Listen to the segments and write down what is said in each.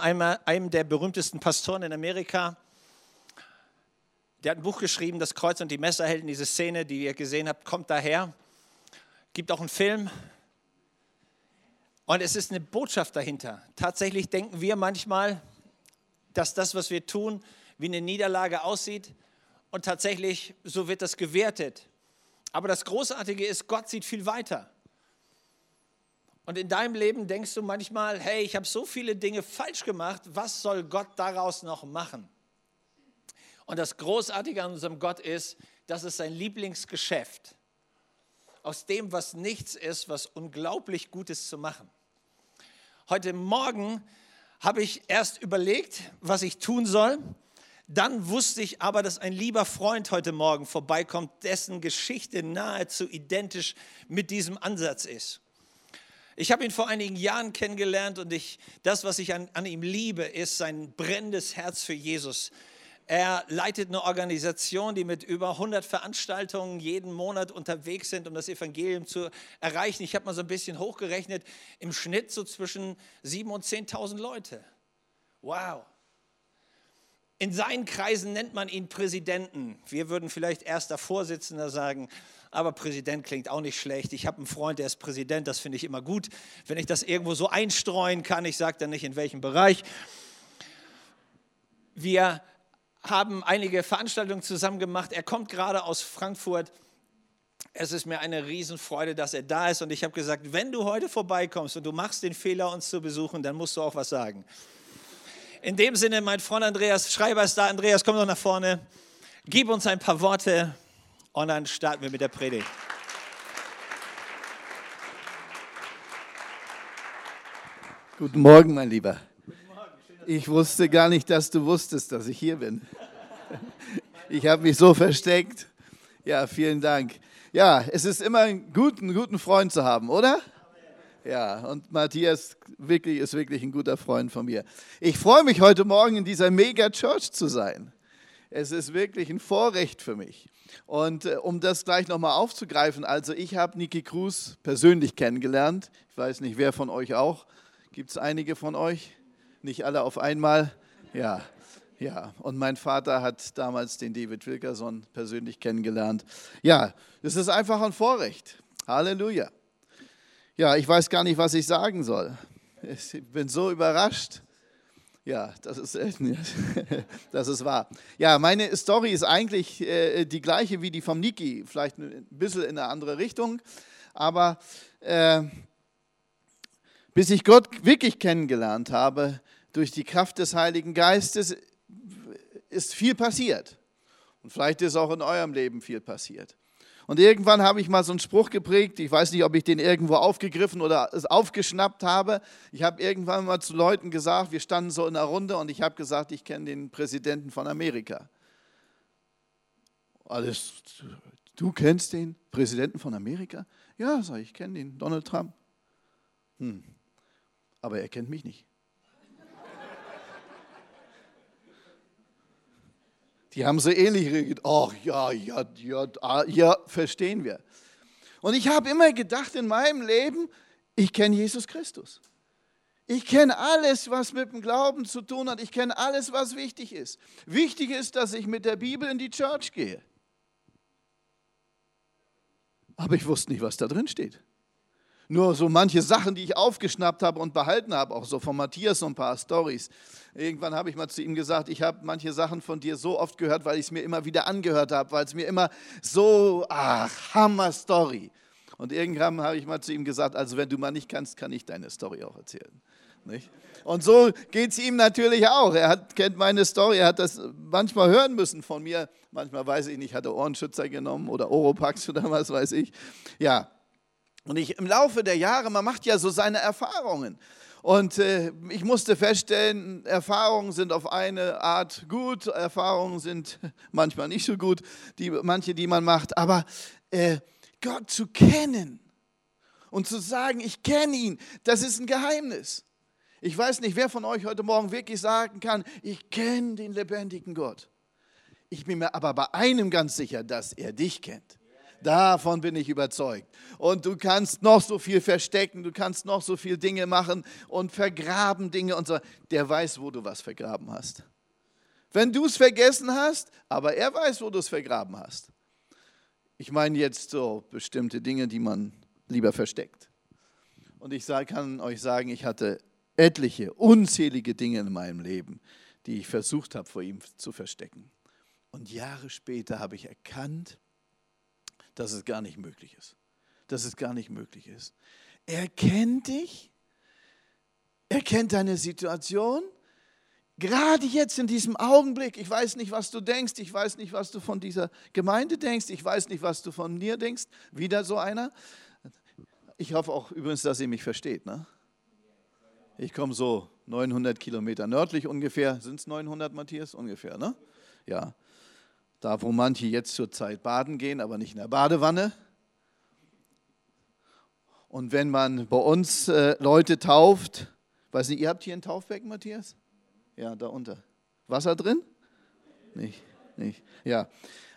Einem der berühmtesten Pastoren in Amerika. Der hat ein Buch geschrieben, Das Kreuz und die Messerhelden. Diese Szene, die ihr gesehen habt, kommt daher. Gibt auch einen Film. Und es ist eine Botschaft dahinter. Tatsächlich denken wir manchmal, dass das, was wir tun, wie eine Niederlage aussieht. Und tatsächlich, so wird das gewertet. Aber das Großartige ist, Gott sieht viel weiter. Und in deinem Leben denkst du manchmal, hey, ich habe so viele Dinge falsch gemacht, was soll Gott daraus noch machen? Und das Großartige an unserem Gott ist, das ist sein Lieblingsgeschäft. Aus dem, was nichts ist, was unglaublich Gutes zu machen. Heute Morgen habe ich erst überlegt, was ich tun soll. Dann wusste ich aber, dass ein lieber Freund heute Morgen vorbeikommt, dessen Geschichte nahezu identisch mit diesem Ansatz ist. Ich habe ihn vor einigen Jahren kennengelernt und ich, das, was ich an, an ihm liebe, ist sein brennendes Herz für Jesus. Er leitet eine Organisation, die mit über 100 Veranstaltungen jeden Monat unterwegs sind, um das Evangelium zu erreichen. Ich habe mal so ein bisschen hochgerechnet, im Schnitt so zwischen 7.000 und 10.000 Leute. Wow. In seinen Kreisen nennt man ihn Präsidenten. Wir würden vielleicht erster Vorsitzender sagen aber Präsident klingt auch nicht schlecht. Ich habe einen Freund, der ist Präsident, das finde ich immer gut. Wenn ich das irgendwo so einstreuen kann, ich sage dann nicht in welchem Bereich. Wir haben einige Veranstaltungen zusammen gemacht. Er kommt gerade aus Frankfurt. Es ist mir eine Riesenfreude, dass er da ist. Und ich habe gesagt, wenn du heute vorbeikommst und du machst den Fehler, uns zu besuchen, dann musst du auch was sagen. In dem Sinne, mein Freund Andreas Schreiber ist da. Andreas, komm doch nach vorne. Gib uns ein paar Worte und dann starten wir mit der Predigt. Guten Morgen, mein Lieber. Ich wusste gar nicht, dass du wusstest, dass ich hier bin. Ich habe mich so versteckt. Ja, vielen Dank. Ja, es ist immer einen guten Freund zu haben, oder? Ja, und Matthias wirklich, ist wirklich ein guter Freund von mir. Ich freue mich heute Morgen in dieser Mega-Church zu sein. Es ist wirklich ein Vorrecht für mich. Und äh, um das gleich nochmal aufzugreifen, also ich habe Niki Cruz persönlich kennengelernt. Ich weiß nicht, wer von euch auch. Gibt es einige von euch? Nicht alle auf einmal? Ja, ja. Und mein Vater hat damals den David Wilkerson persönlich kennengelernt. Ja, es ist einfach ein Vorrecht. Halleluja. Ja, ich weiß gar nicht, was ich sagen soll. Ich bin so überrascht. Ja, das ist, das ist wahr. Ja, meine Story ist eigentlich äh, die gleiche wie die vom Niki, vielleicht ein bisschen in eine andere Richtung, aber äh, bis ich Gott wirklich kennengelernt habe, durch die Kraft des Heiligen Geistes, ist viel passiert. Und vielleicht ist auch in eurem Leben viel passiert. Und irgendwann habe ich mal so einen Spruch geprägt, ich weiß nicht, ob ich den irgendwo aufgegriffen oder es aufgeschnappt habe. Ich habe irgendwann mal zu Leuten gesagt, wir standen so in einer Runde und ich habe gesagt, ich kenne den Präsidenten von Amerika. Alles, du kennst den Präsidenten von Amerika? Ja, sag ich, ich kenne den, Donald Trump. Hm. Aber er kennt mich nicht. Die haben so ähnlich reagiert. Ach ja, ja, ja, ah, ja, verstehen wir. Und ich habe immer gedacht in meinem Leben, ich kenne Jesus Christus. Ich kenne alles, was mit dem Glauben zu tun hat. Ich kenne alles, was wichtig ist. Wichtig ist, dass ich mit der Bibel in die Church gehe. Aber ich wusste nicht, was da drin steht nur so manche Sachen, die ich aufgeschnappt habe und behalten habe, auch so von Matthias so ein paar Stories. Irgendwann habe ich mal zu ihm gesagt, ich habe manche Sachen von dir so oft gehört, weil ich es mir immer wieder angehört habe, weil es mir immer so, ach, Hammer Story. Und irgendwann habe ich mal zu ihm gesagt, also wenn du mal nicht kannst, kann ich deine Story auch erzählen. Nicht? Und so geht es ihm natürlich auch. Er hat, kennt meine Story, er hat das manchmal hören müssen von mir. Manchmal weiß ich nicht, hat er Ohrenschützer genommen oder Oropax oder was weiß ich. Ja, und ich im Laufe der Jahre, man macht ja so seine Erfahrungen. Und äh, ich musste feststellen, Erfahrungen sind auf eine Art gut, Erfahrungen sind manchmal nicht so gut, die, manche, die man macht. Aber äh, Gott zu kennen und zu sagen, ich kenne ihn, das ist ein Geheimnis. Ich weiß nicht, wer von euch heute Morgen wirklich sagen kann, ich kenne den lebendigen Gott. Ich bin mir aber bei einem ganz sicher, dass er dich kennt Davon bin ich überzeugt. Und du kannst noch so viel verstecken, du kannst noch so viel Dinge machen und vergraben Dinge und so. Der weiß, wo du was vergraben hast. Wenn du es vergessen hast, aber er weiß, wo du es vergraben hast. Ich meine jetzt so bestimmte Dinge, die man lieber versteckt. Und ich kann euch sagen, ich hatte etliche, unzählige Dinge in meinem Leben, die ich versucht habe, vor ihm zu verstecken. Und Jahre später habe ich erkannt, dass es gar nicht möglich ist. Dass es gar nicht möglich ist. Er kennt dich, er kennt deine Situation Gerade jetzt in diesem Augenblick, ich weiß nicht, was du denkst, ich weiß nicht, was du von dieser Gemeinde denkst, ich weiß nicht, was du von mir denkst. Wieder so einer. Ich hoffe auch übrigens, dass ihr mich versteht. Ne? Ich komme so 900 Kilometer nördlich ungefähr. Sind es 900, Matthias? Ungefähr, ne? Ja. Da, wo manche jetzt zur Zeit baden gehen, aber nicht in der Badewanne. Und wenn man bei uns äh, Leute tauft, weiß nicht, ihr habt hier ein Taufbecken, Matthias? Ja, da unter. Wasser drin? Nicht, nicht. Ja.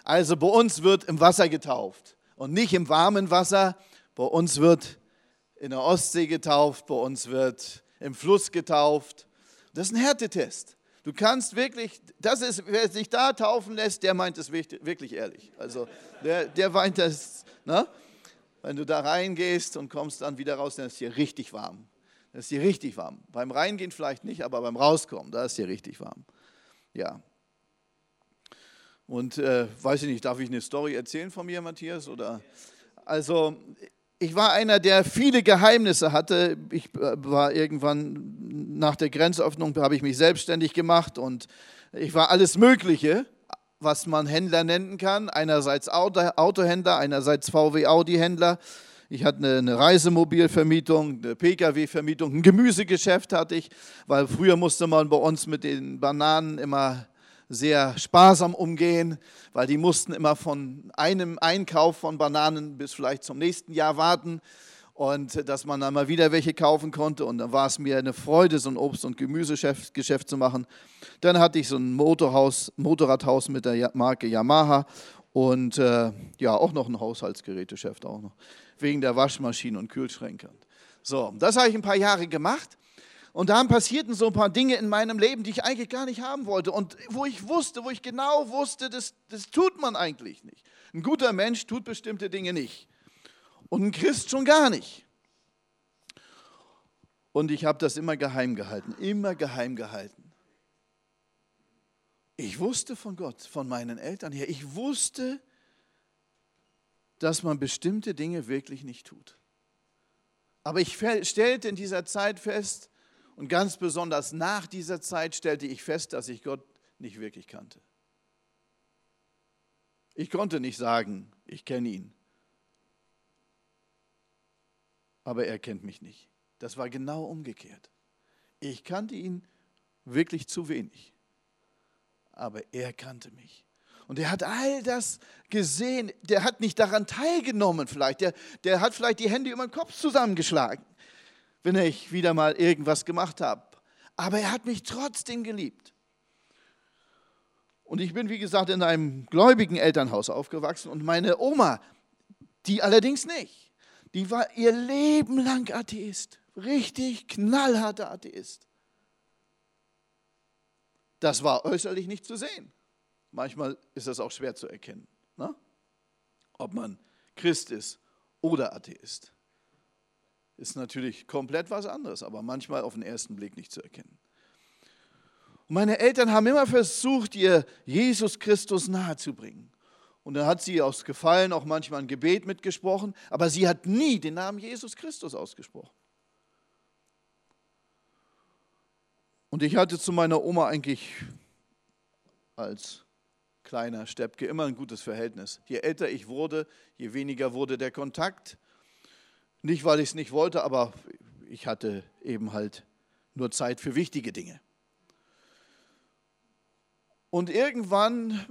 Also bei uns wird im Wasser getauft und nicht im warmen Wasser. Bei uns wird in der Ostsee getauft, bei uns wird im Fluss getauft. Das ist ein Härtetest. Du kannst wirklich, das ist, wer sich da taufen lässt, der meint es wirklich ehrlich. Also der, der meint das, ne? wenn du da reingehst und kommst dann wieder raus, dann ist hier richtig warm. Da ist hier richtig warm. Beim Reingehen vielleicht nicht, aber beim Rauskommen, da ist hier richtig warm. Ja. Und äh, weiß ich nicht, darf ich eine Story erzählen von mir, Matthias? Oder? Also, ich war einer, der viele Geheimnisse hatte. Ich äh, war irgendwann nach der Grenzöffnung, habe ich mich selbstständig gemacht und ich war alles Mögliche, was man Händler nennen kann. Einerseits Auto, Autohändler, einerseits VW-Audi-Händler. Ich hatte eine Reisemobilvermietung, eine Pkw-Vermietung, ein Gemüsegeschäft hatte ich, weil früher musste man bei uns mit den Bananen immer sehr sparsam umgehen, weil die mussten immer von einem Einkauf von Bananen bis vielleicht zum nächsten Jahr warten und dass man dann mal wieder welche kaufen konnte. Und dann war es mir eine Freude, so ein Obst- und Gemüsegeschäft Geschäft zu machen. Dann hatte ich so ein Motorhaus, Motorradhaus mit der Marke Yamaha und äh, ja, auch noch ein Haushaltsgerätegeschäft auch noch wegen der Waschmaschinen und Kühlschränke. So, das habe ich ein paar Jahre gemacht. Und dann passierten so ein paar Dinge in meinem Leben, die ich eigentlich gar nicht haben wollte. Und wo ich wusste, wo ich genau wusste, das, das tut man eigentlich nicht. Ein guter Mensch tut bestimmte Dinge nicht. Und ein Christ schon gar nicht. Und ich habe das immer geheim gehalten, immer geheim gehalten. Ich wusste von Gott, von meinen Eltern her, ich wusste, dass man bestimmte Dinge wirklich nicht tut. Aber ich stellte in dieser Zeit fest, und ganz besonders nach dieser Zeit stellte ich fest, dass ich Gott nicht wirklich kannte. Ich konnte nicht sagen, ich kenne ihn. Aber er kennt mich nicht. Das war genau umgekehrt. Ich kannte ihn wirklich zu wenig. Aber er kannte mich. Und er hat all das gesehen. Der hat nicht daran teilgenommen vielleicht. Der, der hat vielleicht die Hände über den Kopf zusammengeschlagen, wenn ich wieder mal irgendwas gemacht habe. Aber er hat mich trotzdem geliebt. Und ich bin, wie gesagt, in einem gläubigen Elternhaus aufgewachsen. Und meine Oma, die allerdings nicht, die war ihr Leben lang Atheist. Richtig knallharter Atheist. Das war äußerlich nicht zu sehen. Manchmal ist das auch schwer zu erkennen, ne? ob man Christ ist oder Atheist. Ist natürlich komplett was anderes, aber manchmal auf den ersten Blick nicht zu erkennen. Und meine Eltern haben immer versucht, ihr Jesus Christus nahezubringen. Und da hat sie aus Gefallen auch manchmal ein Gebet mitgesprochen, aber sie hat nie den Namen Jesus Christus ausgesprochen. Und ich hatte zu meiner Oma eigentlich als kleiner Steppke immer ein gutes Verhältnis. Je älter ich wurde, je weniger wurde der Kontakt. Nicht, weil ich es nicht wollte, aber ich hatte eben halt nur Zeit für wichtige Dinge. Und irgendwann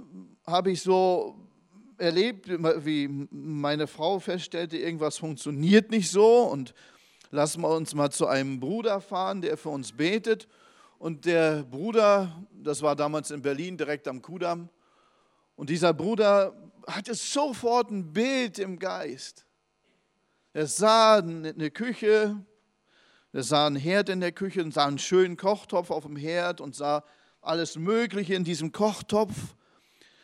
habe ich so erlebt, wie meine Frau feststellte, irgendwas funktioniert nicht so und lassen wir uns mal zu einem Bruder fahren, der für uns betet. Und der Bruder, das war damals in Berlin direkt am Kudamm, und dieser Bruder hatte sofort ein Bild im Geist. Er sah eine Küche, er sah einen Herd in der Küche und sah einen schönen Kochtopf auf dem Herd und sah alles Mögliche in diesem Kochtopf.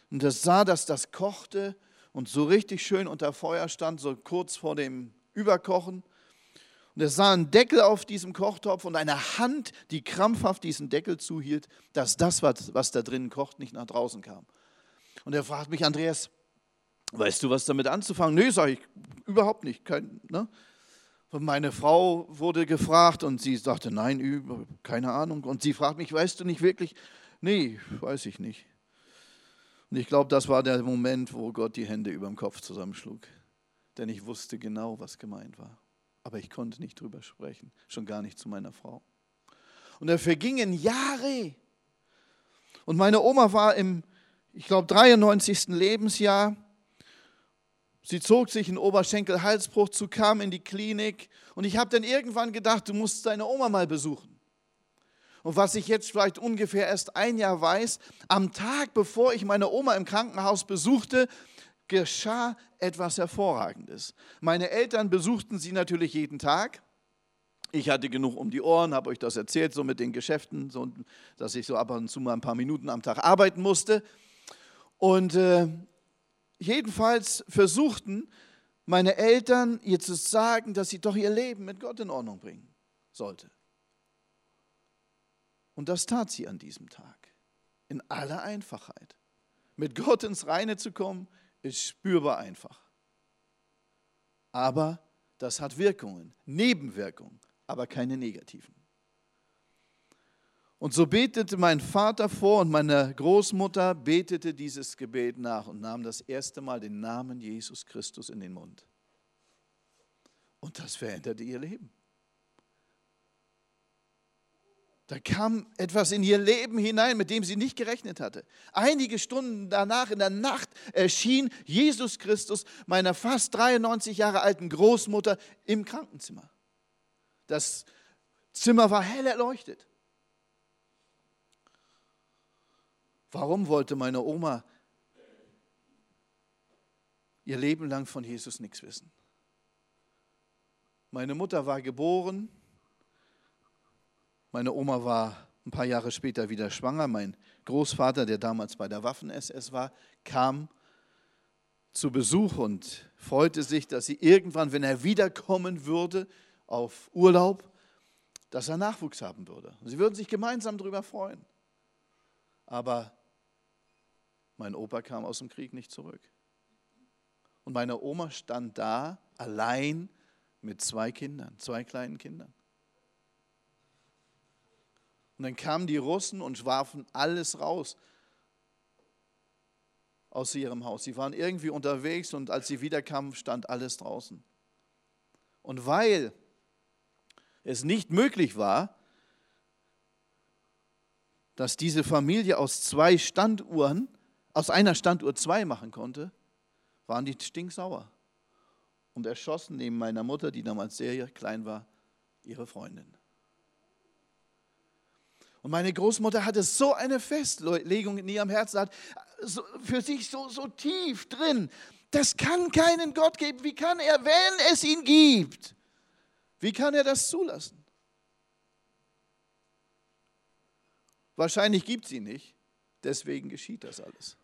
Und er sah, dass das kochte und so richtig schön unter Feuer stand, so kurz vor dem Überkochen. Und er sah einen Deckel auf diesem Kochtopf und eine Hand, die krampfhaft diesen Deckel zuhielt, dass das, was da drinnen kocht, nicht nach draußen kam. Und er fragt mich, Andreas, weißt du, was damit anzufangen? Nee, sage ich, überhaupt nicht. Kein, ne? Meine Frau wurde gefragt und sie sagte, nein, keine Ahnung. Und sie fragt mich, weißt du nicht wirklich? Nee, weiß ich nicht. Und ich glaube, das war der Moment, wo Gott die Hände über dem Kopf zusammenschlug. Denn ich wusste genau, was gemeint war. Aber ich konnte nicht drüber sprechen, schon gar nicht zu meiner Frau. Und da vergingen Jahre. Und meine Oma war im, ich glaube, 93. Lebensjahr Sie zog sich einen Oberschenkel-Halsbruch zu, kam in die Klinik und ich habe dann irgendwann gedacht, du musst deine Oma mal besuchen. Und was ich jetzt vielleicht ungefähr erst ein Jahr weiß, am Tag, bevor ich meine Oma im Krankenhaus besuchte, geschah etwas Hervorragendes. Meine Eltern besuchten sie natürlich jeden Tag. Ich hatte genug um die Ohren, habe euch das erzählt, so mit den Geschäften, so, dass ich so ab und zu mal ein paar Minuten am Tag arbeiten musste. Und äh, jedenfalls versuchten meine Eltern ihr zu sagen, dass sie doch ihr Leben mit Gott in Ordnung bringen sollte. Und das tat sie an diesem Tag. In aller Einfachheit. Mit Gott ins Reine zu kommen, ist spürbar einfach. Aber das hat Wirkungen, Nebenwirkungen, aber keine negativen. Und so betete mein Vater vor und meine Großmutter betete dieses Gebet nach und nahm das erste Mal den Namen Jesus Christus in den Mund. Und das veränderte ihr Leben. Da kam etwas in ihr Leben hinein, mit dem sie nicht gerechnet hatte. Einige Stunden danach in der Nacht erschien Jesus Christus meiner fast 93 Jahre alten Großmutter im Krankenzimmer. Das Zimmer war hell erleuchtet. Warum wollte meine Oma ihr Leben lang von Jesus nichts wissen? Meine Mutter war geboren, meine Oma war ein paar Jahre später wieder schwanger, mein Großvater, der damals bei der Waffen-SS war, kam zu Besuch und freute sich, dass sie irgendwann, wenn er wiederkommen würde auf Urlaub, dass er Nachwuchs haben würde. Sie würden sich gemeinsam darüber freuen. Aber mein Opa kam aus dem Krieg nicht zurück. Und meine Oma stand da allein mit zwei Kindern, zwei kleinen Kindern. Und dann kamen die Russen und warfen alles raus aus ihrem Haus. Sie waren irgendwie unterwegs und als sie wiederkamen, stand alles draußen. Und weil es nicht möglich war, dass diese Familie aus zwei Standuhren aus einer Standuhr zwei machen konnte, waren die stinksauer und erschossen neben meiner Mutter, die damals sehr klein war, ihre Freundin. Und meine Großmutter hatte so eine Festlegung in ihrem Herzen, hat für sich so, so tief drin, das kann keinen Gott geben. Wie kann er, wenn es ihn gibt, wie kann er das zulassen? Wahrscheinlich gibt es ihn nicht, deswegen geschieht das alles.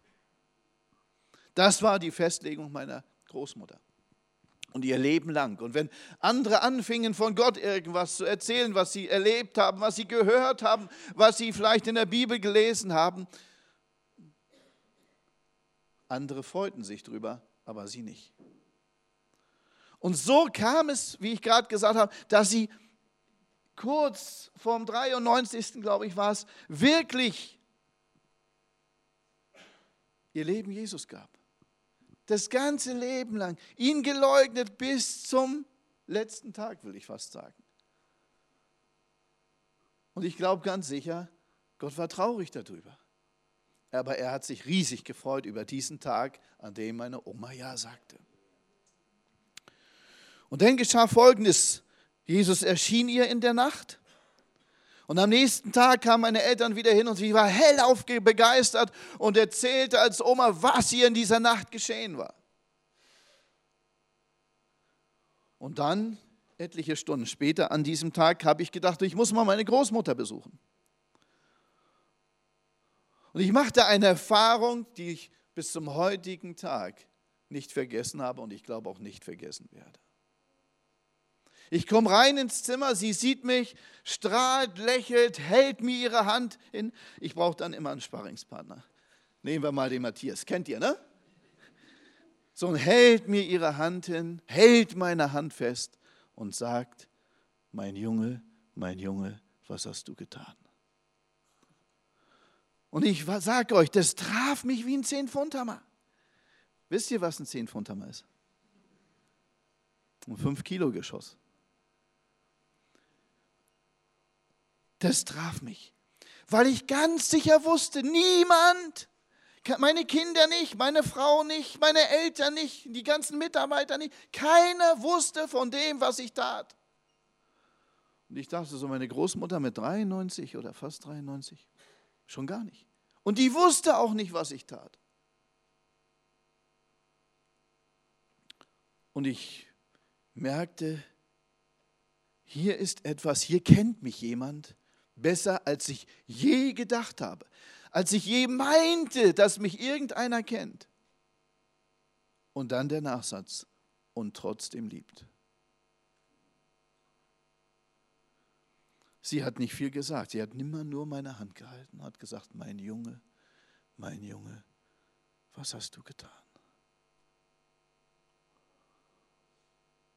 Das war die Festlegung meiner Großmutter. Und ihr Leben lang. Und wenn andere anfingen von Gott irgendwas zu erzählen, was sie erlebt haben, was sie gehört haben, was sie vielleicht in der Bibel gelesen haben, andere freuten sich drüber, aber sie nicht. Und so kam es, wie ich gerade gesagt habe, dass sie kurz vorm 93. glaube ich war es, wirklich ihr Leben Jesus gab das ganze Leben lang, ihn geleugnet bis zum letzten Tag, will ich fast sagen. Und ich glaube ganz sicher, Gott war traurig darüber. Aber er hat sich riesig gefreut über diesen Tag, an dem meine Oma Ja sagte. Und dann geschah Folgendes. Jesus erschien ihr in der Nacht Und am nächsten Tag kamen meine Eltern wieder hin und sie war hellauf begeistert und erzählte als Oma, was ihr in dieser Nacht geschehen war. Und dann, etliche Stunden später, an diesem Tag, habe ich gedacht, ich muss mal meine Großmutter besuchen. Und ich machte eine Erfahrung, die ich bis zum heutigen Tag nicht vergessen habe und ich glaube auch nicht vergessen werde. Ich komme rein ins Zimmer, sie sieht mich, strahlt, lächelt, hält mir ihre Hand hin. Ich brauche dann immer einen Sparringspartner. Nehmen wir mal den Matthias. Kennt ihr, ne? So und hält mir ihre Hand hin, hält meine Hand fest und sagt, mein Junge, mein Junge, was hast du getan? Und ich sage euch, das traf mich wie ein 10-Pfund-Hammer. Wisst ihr, was ein 10-Pfund-Hammer ist? Ein 5-Kilo-Geschoss. Das traf mich, weil ich ganz sicher wusste, niemand, meine Kinder nicht, meine Frau nicht, meine Eltern nicht, die ganzen Mitarbeiter nicht, keiner wusste von dem, was ich tat. Und ich dachte so, meine Großmutter mit 93 oder fast 93, schon gar nicht. Und die wusste auch nicht, was ich tat. Und ich merkte, hier ist etwas, hier kennt mich jemand besser, als ich je gedacht habe, als ich je meinte, dass mich irgendeiner kennt. Und dann der Nachsatz, und trotzdem liebt. Sie hat nicht viel gesagt, sie hat nimmer nur meine Hand gehalten, hat gesagt, mein Junge, mein Junge, was hast du getan?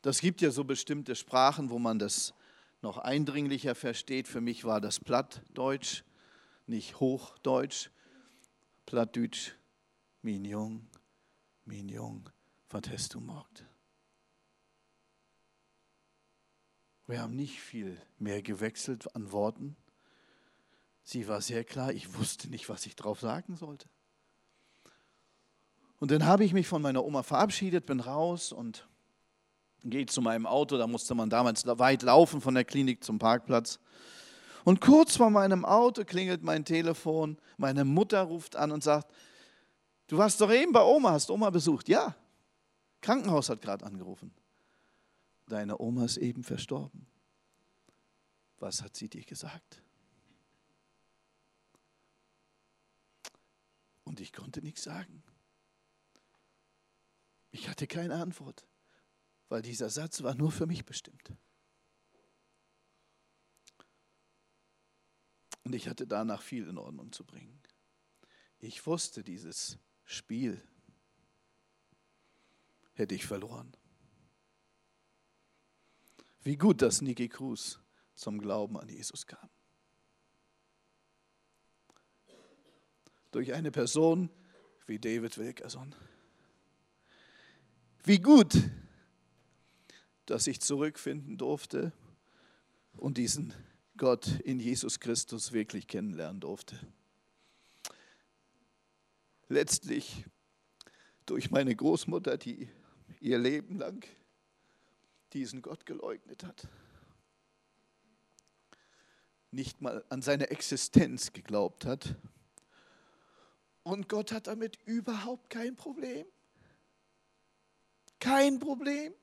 Das gibt ja so bestimmte Sprachen, wo man das noch eindringlicher versteht. Für mich war das Plattdeutsch, nicht Hochdeutsch. Plattdeutsch, mein Jung, mein Jung, was hast du morgt? Wir haben nicht viel mehr gewechselt an Worten. Sie war sehr klar, ich wusste nicht, was ich drauf sagen sollte. Und dann habe ich mich von meiner Oma verabschiedet, bin raus und gehe zu meinem Auto. Da musste man damals weit laufen von der Klinik zum Parkplatz. Und kurz vor meinem Auto klingelt mein Telefon. Meine Mutter ruft an und sagt: Du warst doch eben bei Oma, hast Oma besucht? Ja. Krankenhaus hat gerade angerufen deine Oma ist eben verstorben. Was hat sie dir gesagt? Und ich konnte nichts sagen. Ich hatte keine Antwort, weil dieser Satz war nur für mich bestimmt. Und ich hatte danach viel in Ordnung zu bringen. Ich wusste, dieses Spiel hätte ich verloren. Wie gut, dass Niki Cruz zum Glauben an Jesus kam. Durch eine Person wie David Wilkerson. Wie gut, dass ich zurückfinden durfte und diesen Gott in Jesus Christus wirklich kennenlernen durfte. Letztlich durch meine Großmutter, die ihr Leben lang diesen Gott geleugnet hat. Nicht mal an seine Existenz geglaubt hat. Und Gott hat damit überhaupt kein Problem. Kein Problem.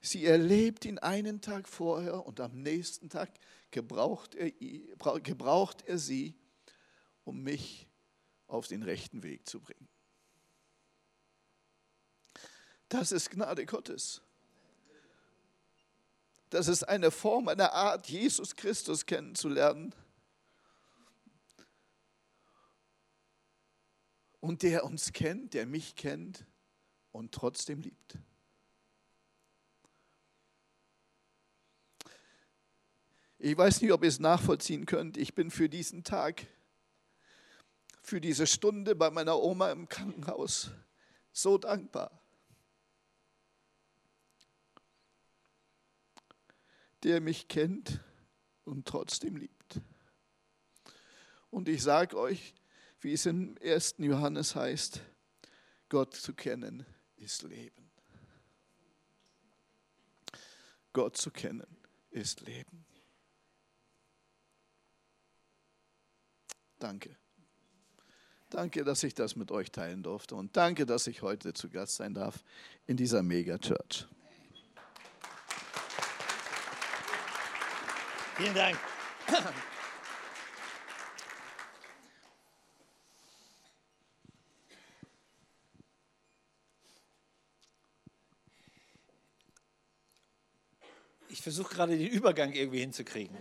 Sie erlebt ihn einen Tag vorher und am nächsten Tag gebraucht er, gebraucht er sie, um mich auf den rechten Weg zu bringen. Das ist Gnade Gottes. Das ist eine Form, eine Art, Jesus Christus kennenzulernen. Und der uns kennt, der mich kennt und trotzdem liebt. Ich weiß nicht, ob ihr es nachvollziehen könnt. Ich bin für diesen Tag, für diese Stunde bei meiner Oma im Krankenhaus so dankbar. der mich kennt und trotzdem liebt. Und ich sage euch, wie es im 1. Johannes heißt, Gott zu kennen ist Leben. Gott zu kennen ist Leben. Danke. Danke, dass ich das mit euch teilen durfte und danke, dass ich heute zu Gast sein darf in dieser Mega-Church. Vielen Dank. Ich versuche gerade den Übergang irgendwie hinzukriegen.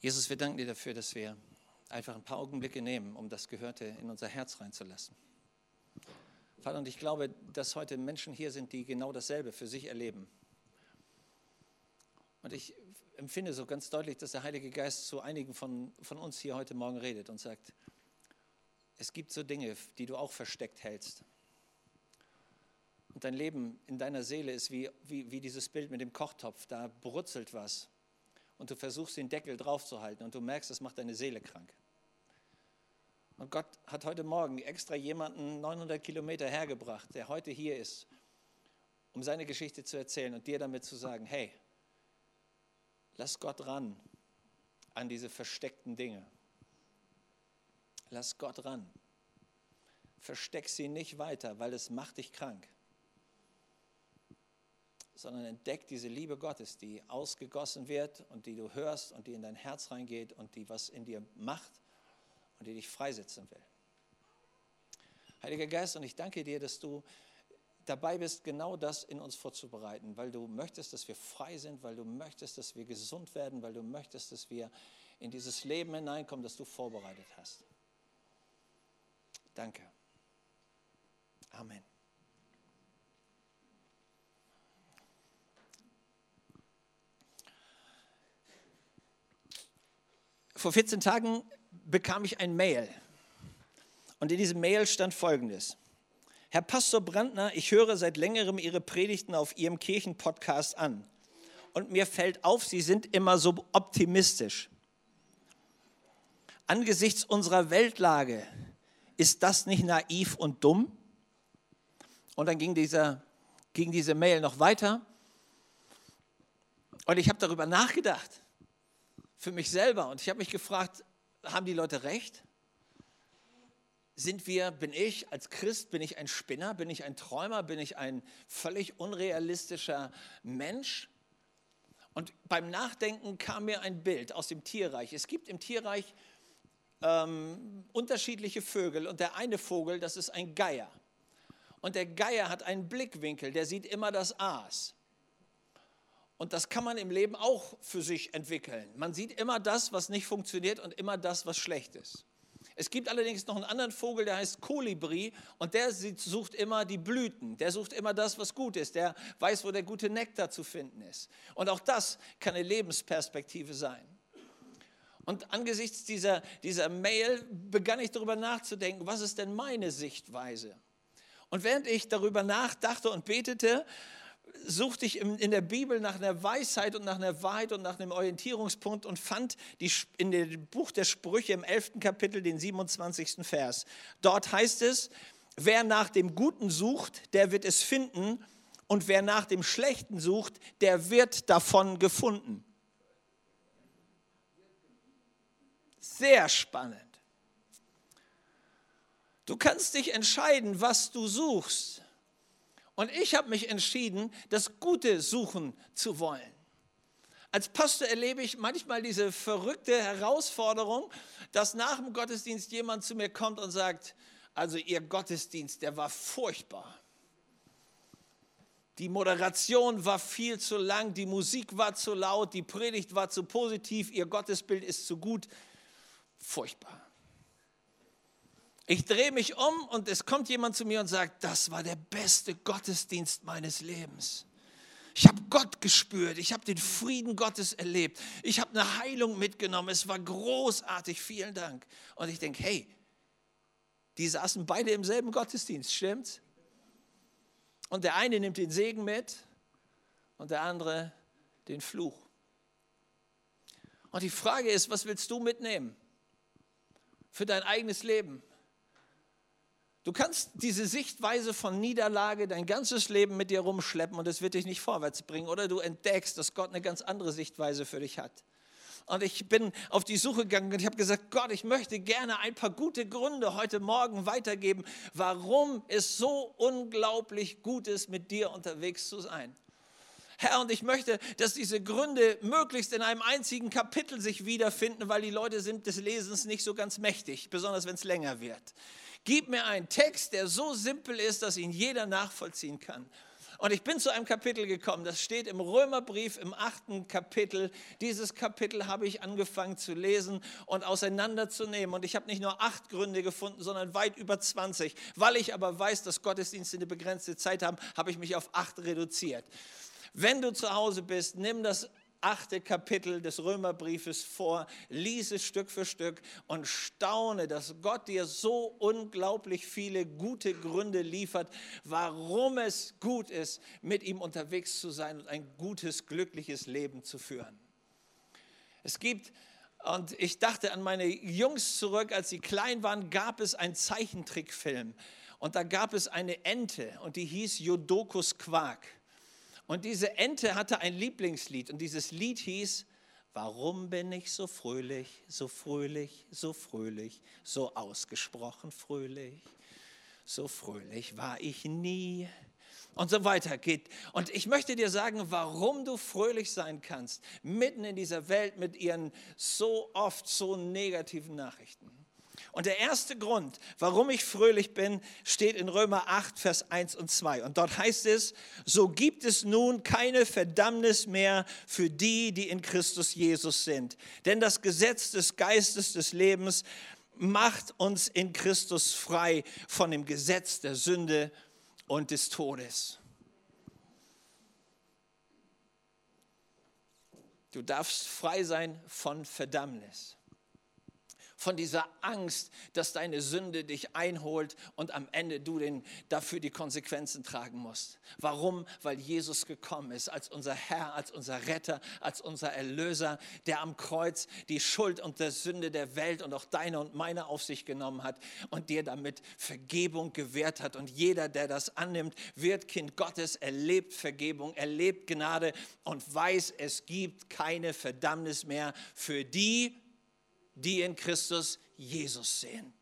Jesus, wir danken dir dafür, dass wir einfach ein paar Augenblicke nehmen, um das Gehörte in unser Herz reinzulassen. Vater, und ich glaube, dass heute Menschen hier sind, die genau dasselbe für sich erleben. Und ich empfinde so ganz deutlich, dass der Heilige Geist zu einigen von, von uns hier heute Morgen redet und sagt, es gibt so Dinge, die du auch versteckt hältst. Und dein Leben in deiner Seele ist wie, wie, wie dieses Bild mit dem Kochtopf. Da brutzelt was. Und du versuchst den Deckel draufzuhalten und du merkst, das macht deine Seele krank. Und Gott hat heute Morgen extra jemanden 900 Kilometer hergebracht, der heute hier ist, um seine Geschichte zu erzählen und dir damit zu sagen, hey, lass Gott ran an diese versteckten Dinge. Lass Gott ran. Versteck sie nicht weiter, weil es macht dich krank sondern entdeck diese Liebe Gottes, die ausgegossen wird und die du hörst und die in dein Herz reingeht und die was in dir macht und die dich freisetzen will. Heiliger Geist, und ich danke dir, dass du dabei bist, genau das in uns vorzubereiten, weil du möchtest, dass wir frei sind, weil du möchtest, dass wir gesund werden, weil du möchtest, dass wir in dieses Leben hineinkommen, das du vorbereitet hast. Danke. Amen. Vor 14 Tagen bekam ich ein Mail. Und in diesem Mail stand folgendes. Herr Pastor Brandner, ich höre seit längerem Ihre Predigten auf Ihrem Kirchenpodcast an. Und mir fällt auf, Sie sind immer so optimistisch. Angesichts unserer Weltlage, ist das nicht naiv und dumm? Und dann ging, dieser, ging diese Mail noch weiter. Und ich habe darüber nachgedacht für mich selber. Und ich habe mich gefragt, haben die Leute recht? Sind wir, bin ich als Christ, bin ich ein Spinner, bin ich ein Träumer, bin ich ein völlig unrealistischer Mensch? Und beim Nachdenken kam mir ein Bild aus dem Tierreich. Es gibt im Tierreich ähm, unterschiedliche Vögel und der eine Vogel, das ist ein Geier. Und der Geier hat einen Blickwinkel, der sieht immer das Aas. Und das kann man im Leben auch für sich entwickeln. Man sieht immer das, was nicht funktioniert und immer das, was schlecht ist. Es gibt allerdings noch einen anderen Vogel, der heißt Kolibri und der sucht immer die Blüten, der sucht immer das, was gut ist, der weiß, wo der gute Nektar zu finden ist. Und auch das kann eine Lebensperspektive sein. Und angesichts dieser, dieser Mail begann ich darüber nachzudenken, was ist denn meine Sichtweise? Und während ich darüber nachdachte und betete, suchte ich in der Bibel nach einer Weisheit und nach einer Wahrheit und nach einem Orientierungspunkt und fand die, in dem Buch der Sprüche im 11. Kapitel den 27. Vers. Dort heißt es, wer nach dem Guten sucht, der wird es finden und wer nach dem Schlechten sucht, der wird davon gefunden. Sehr spannend. Du kannst dich entscheiden, was du suchst. Und ich habe mich entschieden, das Gute suchen zu wollen. Als Pastor erlebe ich manchmal diese verrückte Herausforderung, dass nach dem Gottesdienst jemand zu mir kommt und sagt, also Ihr Gottesdienst, der war furchtbar. Die Moderation war viel zu lang, die Musik war zu laut, die Predigt war zu positiv, Ihr Gottesbild ist zu gut. Furchtbar. Ich drehe mich um und es kommt jemand zu mir und sagt, das war der beste Gottesdienst meines Lebens. Ich habe Gott gespürt, ich habe den Frieden Gottes erlebt, ich habe eine Heilung mitgenommen, es war großartig, vielen Dank. Und ich denke, hey, die saßen beide im selben Gottesdienst, stimmt's? Und der eine nimmt den Segen mit und der andere den Fluch. Und die Frage ist, was willst du mitnehmen für dein eigenes Leben? Du kannst diese Sichtweise von Niederlage dein ganzes Leben mit dir rumschleppen und es wird dich nicht vorwärts bringen. Oder du entdeckst, dass Gott eine ganz andere Sichtweise für dich hat. Und ich bin auf die Suche gegangen und ich habe gesagt, Gott, ich möchte gerne ein paar gute Gründe heute Morgen weitergeben, warum es so unglaublich gut ist, mit dir unterwegs zu sein. Herr, und ich möchte, dass diese Gründe möglichst in einem einzigen Kapitel sich wiederfinden, weil die Leute sind des Lesens nicht so ganz mächtig, besonders wenn es länger wird. Gib mir einen Text, der so simpel ist, dass ihn jeder nachvollziehen kann. Und ich bin zu einem Kapitel gekommen, das steht im Römerbrief im achten Kapitel. Dieses Kapitel habe ich angefangen zu lesen und auseinanderzunehmen. Und ich habe nicht nur acht Gründe gefunden, sondern weit über 20. Weil ich aber weiß, dass Gottesdienste eine begrenzte Zeit haben, habe ich mich auf acht reduziert. Wenn du zu Hause bist, nimm das achte Kapitel des Römerbriefes vor, lies es Stück für Stück und staune, dass Gott dir so unglaublich viele gute Gründe liefert, warum es gut ist, mit ihm unterwegs zu sein und ein gutes, glückliches Leben zu führen. Es gibt und ich dachte an meine Jungs zurück, als sie klein waren, gab es einen Zeichentrickfilm. Und da gab es eine Ente und die hieß Jodokus Quark. Und diese Ente hatte ein Lieblingslied und dieses Lied hieß, Warum bin ich so fröhlich, so fröhlich, so fröhlich, so ausgesprochen fröhlich? So fröhlich war ich nie. Und so weiter geht. Und ich möchte dir sagen, warum du fröhlich sein kannst, mitten in dieser Welt mit ihren so oft so negativen Nachrichten. Und der erste Grund, warum ich fröhlich bin, steht in Römer 8, Vers 1 und 2. Und dort heißt es, so gibt es nun keine Verdammnis mehr für die, die in Christus Jesus sind. Denn das Gesetz des Geistes des Lebens macht uns in Christus frei von dem Gesetz der Sünde und des Todes. Du darfst frei sein von Verdammnis von dieser Angst, dass deine Sünde dich einholt und am Ende du den, dafür die Konsequenzen tragen musst. Warum? Weil Jesus gekommen ist als unser Herr, als unser Retter, als unser Erlöser, der am Kreuz die Schuld und der Sünde der Welt und auch deine und meine auf sich genommen hat und dir damit Vergebung gewährt hat. Und jeder, der das annimmt, wird Kind Gottes, erlebt Vergebung, erlebt Gnade und weiß, es gibt keine Verdammnis mehr für die, die in Christus Jesus sind.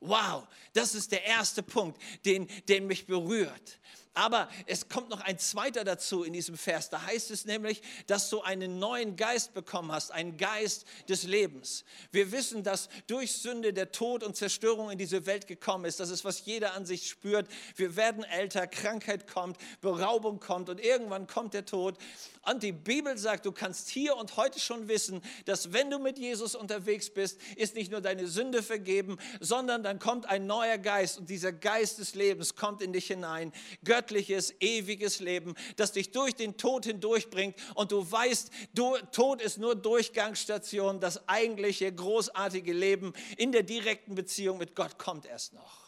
Wow, das ist der erste Punkt, den, den mich berührt. Aber es kommt noch ein zweiter dazu in diesem Vers. Da heißt es nämlich, dass du einen neuen Geist bekommen hast, einen Geist des Lebens. Wir wissen, dass durch Sünde der Tod und Zerstörung in diese Welt gekommen ist. Das ist, was jeder an sich spürt. Wir werden älter, Krankheit kommt, Beraubung kommt und irgendwann kommt der Tod. Und die Bibel sagt, du kannst hier und heute schon wissen, dass wenn du mit Jesus unterwegs bist, ist nicht nur deine Sünde vergeben, sondern dann kommt ein neuer Geist und dieser Geist des Lebens kommt in dich hinein. Gott göttliches, ewiges Leben, das dich durch den Tod hindurchbringt und du weißt, du, Tod ist nur Durchgangsstation, das eigentliche großartige Leben in der direkten Beziehung mit Gott kommt erst noch.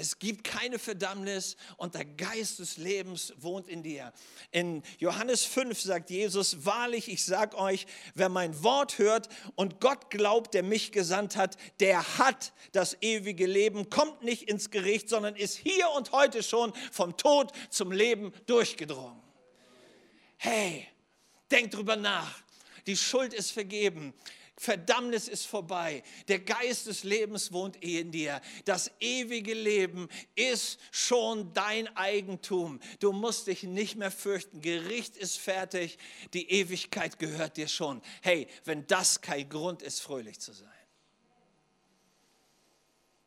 Es gibt keine Verdammnis und der Geist des Lebens wohnt in dir. In Johannes 5 sagt Jesus, wahrlich, ich sage euch, wer mein Wort hört und Gott glaubt, der mich gesandt hat, der hat das ewige Leben, kommt nicht ins Gericht, sondern ist hier und heute schon vom Tod zum Leben durchgedrungen. Hey, denk drüber nach. Die Schuld ist vergeben. Verdammnis ist vorbei. Der Geist des Lebens wohnt in dir. Das ewige Leben ist schon dein Eigentum. Du musst dich nicht mehr fürchten. Gericht ist fertig. Die Ewigkeit gehört dir schon. Hey, wenn das kein Grund ist, fröhlich zu sein.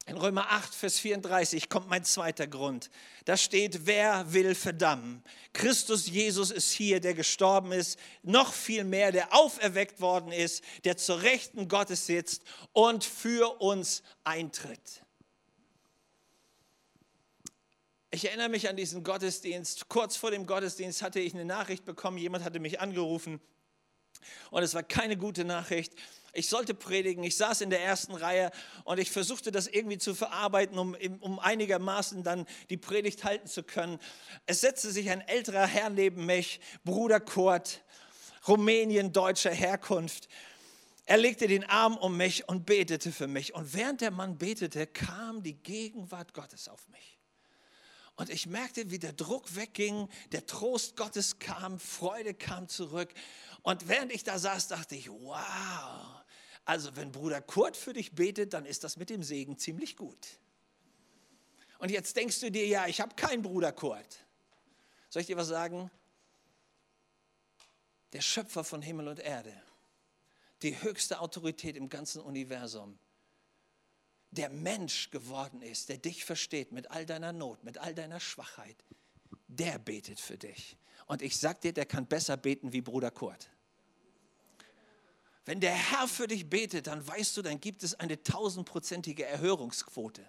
In Römer 8, Vers 34 kommt mein zweiter Grund. Da steht, wer will verdammen? Christus Jesus ist hier, der gestorben ist, noch viel mehr, der auferweckt worden ist, der zur Rechten Gottes sitzt und für uns eintritt. Ich erinnere mich an diesen Gottesdienst. Kurz vor dem Gottesdienst hatte ich eine Nachricht bekommen, jemand hatte mich angerufen und es war keine gute Nachricht. Ich sollte predigen. Ich saß in der ersten Reihe und ich versuchte das irgendwie zu verarbeiten, um, um einigermaßen dann die Predigt halten zu können. Es setzte sich ein älterer Herr neben mich, Bruder Kurt, Rumänien deutscher Herkunft. Er legte den Arm um mich und betete für mich. Und während der Mann betete, kam die Gegenwart Gottes auf mich. Und ich merkte, wie der Druck wegging, der Trost Gottes kam, Freude kam zurück. Und während ich da saß, dachte ich, wow, also wenn Bruder Kurt für dich betet, dann ist das mit dem Segen ziemlich gut. Und jetzt denkst du dir, ja, ich habe keinen Bruder Kurt. Soll ich dir was sagen? Der Schöpfer von Himmel und Erde, die höchste Autorität im ganzen Universum, der Mensch geworden ist, der dich versteht mit all deiner Not, mit all deiner Schwachheit, der betet für dich. Und ich sag dir, der kann besser beten wie Bruder Kurt. Wenn der Herr für dich betet, dann weißt du, dann gibt es eine tausendprozentige Erhörungsquote.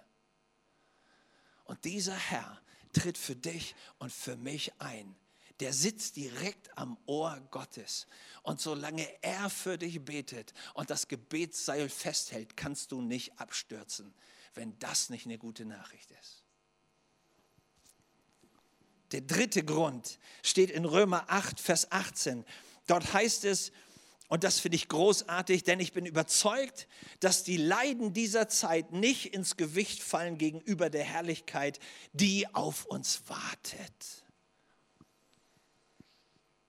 Und dieser Herr tritt für dich und für mich ein. Der sitzt direkt am Ohr Gottes. Und solange er für dich betet und das Gebetsseil festhält, kannst du nicht abstürzen, wenn das nicht eine gute Nachricht ist. Der dritte Grund steht in Römer 8, Vers 18. Dort heißt es, und das finde ich großartig, denn ich bin überzeugt, dass die Leiden dieser Zeit nicht ins Gewicht fallen gegenüber der Herrlichkeit, die auf uns wartet.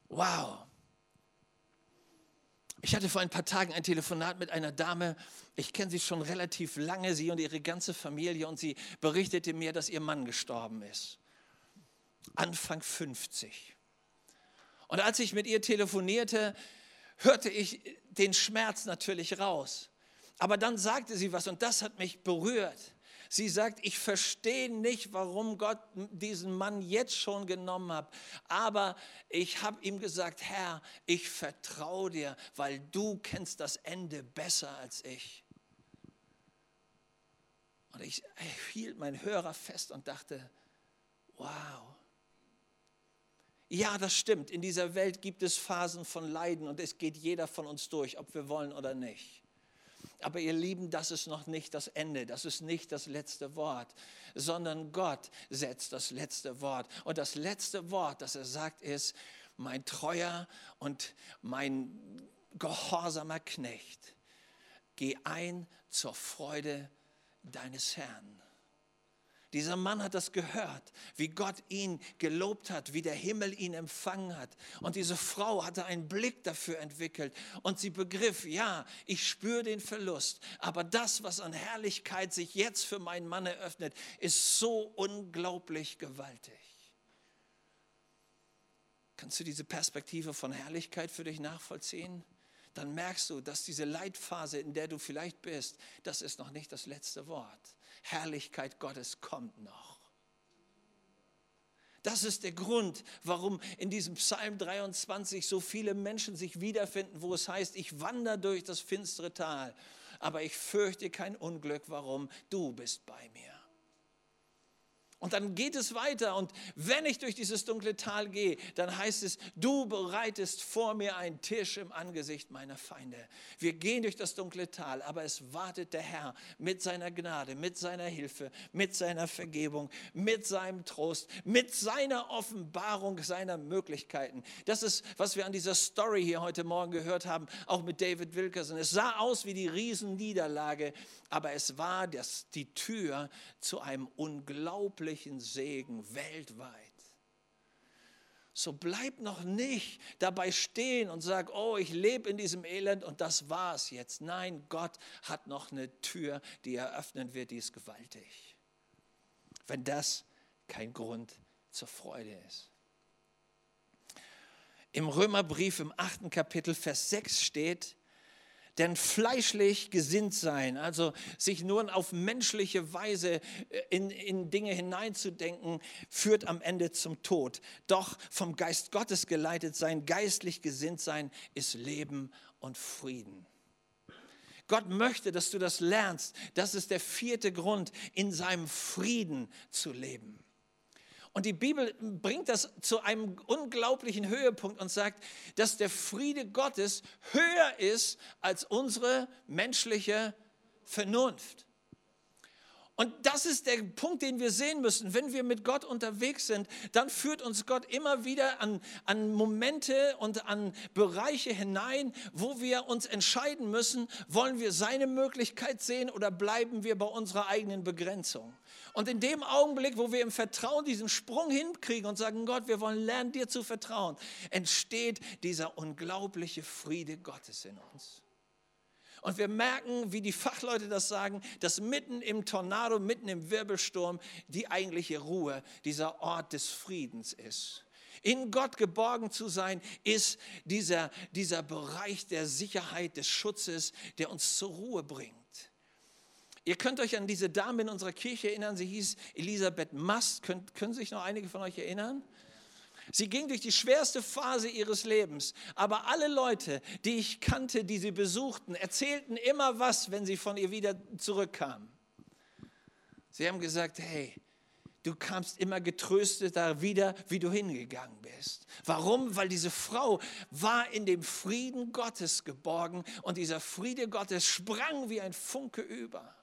Wow. Ich hatte vor ein paar Tagen ein Telefonat mit einer Dame. Ich kenne sie schon relativ lange, sie und ihre ganze Familie. Und sie berichtete mir, dass ihr Mann gestorben ist. Anfang 50. Und als ich mit ihr telefonierte, hörte ich den Schmerz natürlich raus. Aber dann sagte sie was und das hat mich berührt. Sie sagt, ich verstehe nicht, warum Gott diesen Mann jetzt schon genommen hat. Aber ich habe ihm gesagt, Herr, ich vertraue dir, weil du kennst das Ende besser als ich. Und ich hielt meinen Hörer fest und dachte, wow. Ja, das stimmt. In dieser Welt gibt es Phasen von Leiden und es geht jeder von uns durch, ob wir wollen oder nicht. Aber ihr Lieben, das ist noch nicht das Ende, das ist nicht das letzte Wort, sondern Gott setzt das letzte Wort. Und das letzte Wort, das er sagt, ist, mein treuer und mein gehorsamer Knecht, geh ein zur Freude deines Herrn. Dieser Mann hat das gehört, wie Gott ihn gelobt hat, wie der Himmel ihn empfangen hat. Und diese Frau hatte einen Blick dafür entwickelt und sie begriff, ja, ich spüre den Verlust, aber das, was an Herrlichkeit sich jetzt für meinen Mann eröffnet, ist so unglaublich gewaltig. Kannst du diese Perspektive von Herrlichkeit für dich nachvollziehen? Dann merkst du, dass diese Leitphase, in der du vielleicht bist, das ist noch nicht das letzte Wort. Herrlichkeit Gottes kommt noch. Das ist der Grund, warum in diesem Psalm 23 so viele Menschen sich wiederfinden, wo es heißt, ich wandere durch das finstere Tal, aber ich fürchte kein Unglück. Warum? Du bist bei mir. Und dann geht es weiter. Und wenn ich durch dieses dunkle Tal gehe, dann heißt es, du bereitest vor mir einen Tisch im Angesicht meiner Feinde. Wir gehen durch das dunkle Tal, aber es wartet der Herr mit seiner Gnade, mit seiner Hilfe, mit seiner Vergebung, mit seinem Trost, mit seiner Offenbarung seiner Möglichkeiten. Das ist, was wir an dieser Story hier heute Morgen gehört haben, auch mit David Wilkerson. Es sah aus wie die Riesenniederlage, aber es war das, die Tür zu einem unglaublichen Segen weltweit. So bleib noch nicht dabei stehen und sag, oh, ich lebe in diesem Elend und das war's jetzt. Nein, Gott hat noch eine Tür, die er öffnen wird, die ist gewaltig. Wenn das kein Grund zur Freude ist. Im Römerbrief im achten Kapitel, Vers 6 steht, denn fleischlich gesinnt sein, also sich nur auf menschliche Weise äh, in, in Dinge hineinzudenken, führt am Ende zum Tod. Doch vom Geist Gottes geleitet sein, geistlich gesinnt sein, ist Leben und Frieden. Gott möchte, dass du das lernst. Das ist der vierte Grund, in seinem Frieden zu leben. Und die Bibel bringt das zu einem unglaublichen Höhepunkt und sagt, dass der Friede Gottes höher ist als unsere menschliche Vernunft. Und das ist der Punkt, den wir sehen müssen. Wenn wir mit Gott unterwegs sind, dann führt uns Gott immer wieder an, an Momente und an Bereiche hinein, wo wir uns entscheiden müssen, wollen wir seine Möglichkeit sehen oder bleiben wir bei unserer eigenen Begrenzung. Und in dem Augenblick, wo wir im Vertrauen diesen Sprung hinkriegen und sagen, Gott, wir wollen lernen, dir zu vertrauen, entsteht dieser unglaubliche Friede Gottes in uns. Und wir merken, wie die Fachleute das sagen, dass mitten im Tornado, mitten im Wirbelsturm die eigentliche Ruhe, dieser Ort des Friedens ist. In Gott geborgen zu sein, ist dieser, dieser Bereich der Sicherheit, des Schutzes, der uns zur Ruhe bringt. Ihr könnt euch an diese Dame in unserer Kirche erinnern, sie hieß Elisabeth Mast. Könnt, können sich noch einige von euch erinnern? Sie ging durch die schwerste Phase ihres Lebens. Aber alle Leute, die ich kannte, die sie besuchten, erzählten immer was, wenn sie von ihr wieder zurückkamen. Sie haben gesagt, hey, du kamst immer getrösteter wieder, wie du hingegangen bist. Warum? Weil diese Frau war in dem Frieden Gottes geborgen und dieser Friede Gottes sprang wie ein Funke über.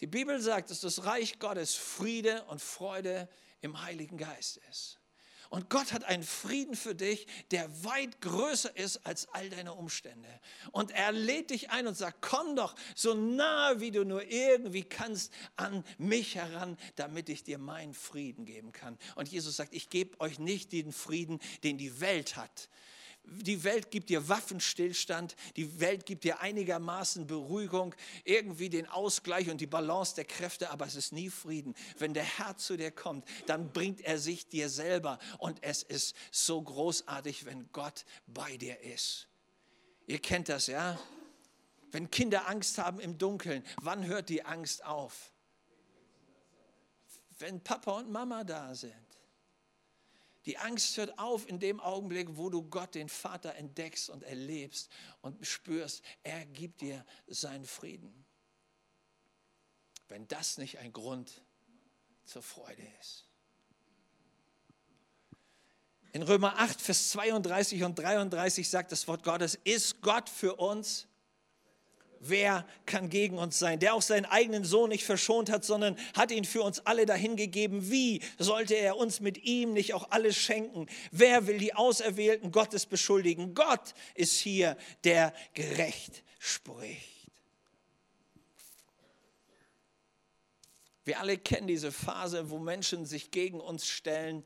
Die Bibel sagt, dass das Reich Gottes Friede und Freude im Heiligen Geist ist. Und Gott hat einen Frieden für dich, der weit größer ist als all deine Umstände. Und er lädt dich ein und sagt, komm doch so nah, wie du nur irgendwie kannst, an mich heran, damit ich dir meinen Frieden geben kann. Und Jesus sagt, ich gebe euch nicht den Frieden, den die Welt hat die Welt gibt dir Waffenstillstand, die Welt gibt dir einigermaßen Beruhigung, irgendwie den Ausgleich und die Balance der Kräfte, aber es ist nie Frieden. Wenn der Herr zu dir kommt, dann bringt er sich dir selber und es ist so großartig, wenn Gott bei dir ist. Ihr kennt das, ja? Wenn Kinder Angst haben im Dunkeln, wann hört die Angst auf? Wenn Papa und Mama da sind. Die Angst hört auf in dem Augenblick, wo du Gott, den Vater, entdeckst und erlebst und spürst, er gibt dir seinen Frieden. Wenn das nicht ein Grund zur Freude ist. In Römer 8, Vers 32 und 33 sagt das Wort Gottes, ist Gott für uns, wer kann gegen uns sein? Der auch seinen eigenen Sohn nicht verschont hat, sondern hat ihn für uns alle dahingegeben. Wie sollte er uns mit ihm nicht auch alles schenken? Wer will die Auserwählten Gottes beschuldigen? Gott ist hier, der gerecht spricht. Wir alle kennen diese Phase, wo Menschen sich gegen uns stellen,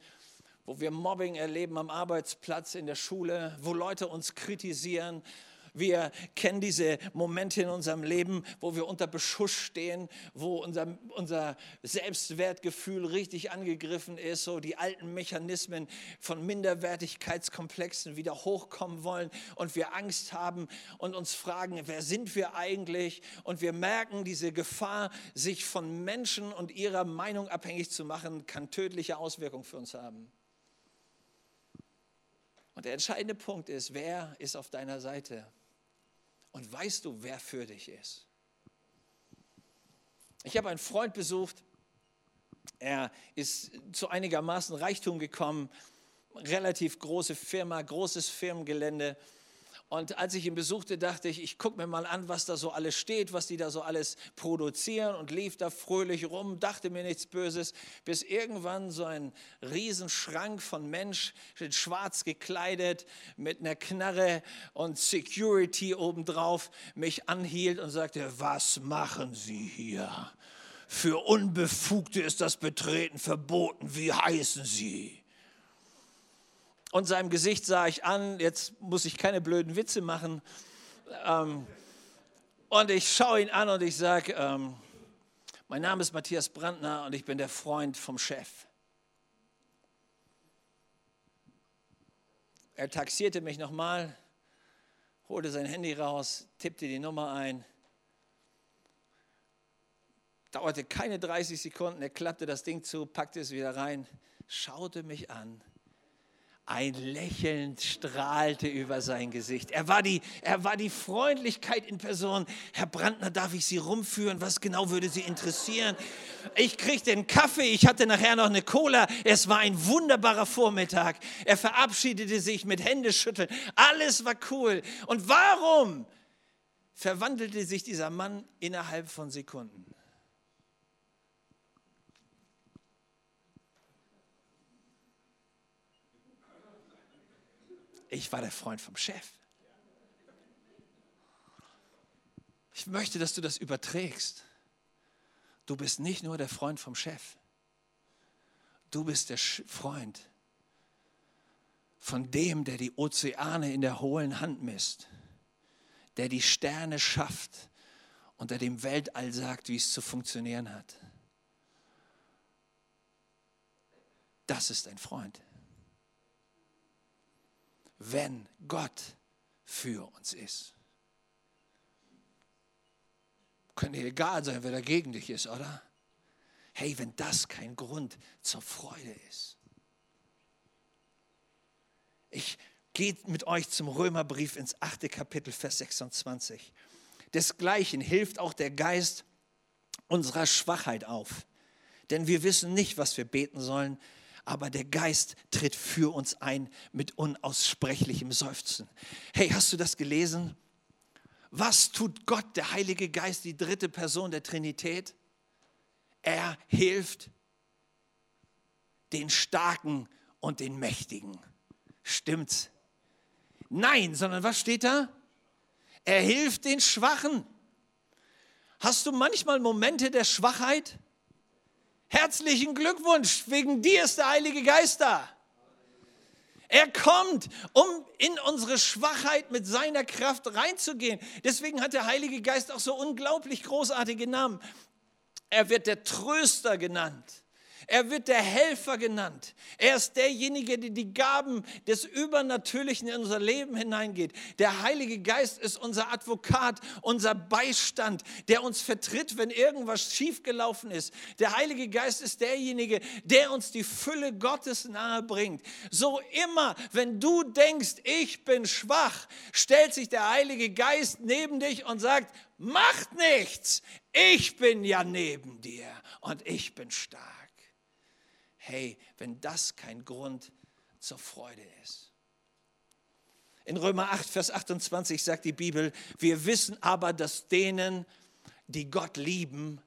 wo wir Mobbing erleben am Arbeitsplatz, in der Schule, wo Leute uns kritisieren, wir kennen diese Momente in unserem Leben, wo wir unter Beschuss stehen, wo unser, unser Selbstwertgefühl richtig angegriffen ist, so die alten Mechanismen von Minderwertigkeitskomplexen wieder hochkommen wollen und wir Angst haben und uns fragen, wer sind wir eigentlich? Und wir merken, diese Gefahr, sich von Menschen und ihrer Meinung abhängig zu machen, kann tödliche Auswirkungen für uns haben. Und der entscheidende Punkt ist, wer ist auf deiner Seite? Und weißt du, wer für dich ist? Ich habe einen Freund besucht, er ist zu einigermaßen Reichtum gekommen, relativ große Firma, großes Firmengelände und als ich ihn besuchte, dachte ich, ich gucke mir mal an, was da so alles steht, was die da so alles produzieren und lief da fröhlich rum, dachte mir nichts Böses, bis irgendwann so ein Riesenschrank von Mensch, schwarz gekleidet, mit einer Knarre und Security obendrauf mich anhielt und sagte, was machen Sie hier? Für Unbefugte ist das Betreten verboten. Wie heißen Sie? Und seinem Gesicht sah ich an, jetzt muss ich keine blöden Witze machen. Ähm, und ich schaue ihn an und ich sage, ähm, mein Name ist Matthias Brandner und ich bin der Freund vom Chef. Er taxierte mich nochmal, holte sein Handy raus, tippte die Nummer ein. Dauerte keine 30 Sekunden, er klappte das Ding zu, packte es wieder rein, schaute mich an ein Lächeln strahlte über sein Gesicht. Er war, die, er war die Freundlichkeit in Person. Herr Brandner, darf ich Sie rumführen? Was genau würde Sie interessieren? Ich kriegte einen Kaffee, ich hatte nachher noch eine Cola. Es war ein wunderbarer Vormittag. Er verabschiedete sich mit Händeschütteln. Alles war cool. Und warum verwandelte sich dieser Mann innerhalb von Sekunden? Ich war der Freund vom Chef. Ich möchte, dass du das überträgst. Du bist nicht nur der Freund vom Chef. Du bist der Freund von dem, der die Ozeane in der hohlen Hand misst, der die Sterne schafft und der dem Weltall sagt, wie es zu funktionieren hat. Das ist ein Freund. Wenn Gott für uns ist. Könnte egal sein, wer dagegen dich ist, oder? Hey, wenn das kein Grund zur Freude ist. Ich gehe mit euch zum Römerbrief ins achte Kapitel, Vers 26. Desgleichen hilft auch der Geist unserer Schwachheit auf. Denn wir wissen nicht, was wir beten sollen, aber der Geist tritt für uns ein mit unaussprechlichem Seufzen. Hey, hast du das gelesen? Was tut Gott, der Heilige Geist, die dritte Person der Trinität? Er hilft den Starken und den Mächtigen. Stimmt's? Nein, sondern was steht da? Er hilft den Schwachen. Hast du manchmal Momente der Schwachheit? Herzlichen Glückwunsch, wegen dir ist der Heilige Geist da. Er kommt, um in unsere Schwachheit mit seiner Kraft reinzugehen. Deswegen hat der Heilige Geist auch so unglaublich großartige Namen. Er wird der Tröster genannt. Er wird der Helfer genannt. Er ist derjenige, der die Gaben des Übernatürlichen in unser Leben hineingeht. Der Heilige Geist ist unser Advokat, unser Beistand, der uns vertritt, wenn irgendwas schiefgelaufen ist. Der Heilige Geist ist derjenige, der uns die Fülle Gottes nahe bringt. So immer, wenn du denkst, ich bin schwach, stellt sich der Heilige Geist neben dich und sagt, macht nichts. Ich bin ja neben dir und ich bin stark hey, wenn das kein Grund zur Freude ist. In Römer 8, Vers 28 sagt die Bibel, wir wissen aber, dass denen, die Gott lieben,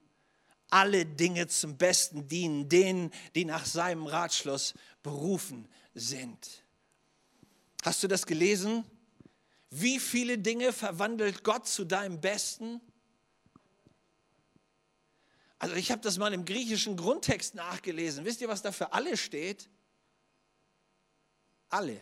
alle Dinge zum Besten dienen, denen, die nach seinem Ratschluss berufen sind. Hast du das gelesen? Wie viele Dinge verwandelt Gott zu deinem Besten? Also ich habe das mal im griechischen Grundtext nachgelesen. Wisst ihr, was da für alle steht? Alle.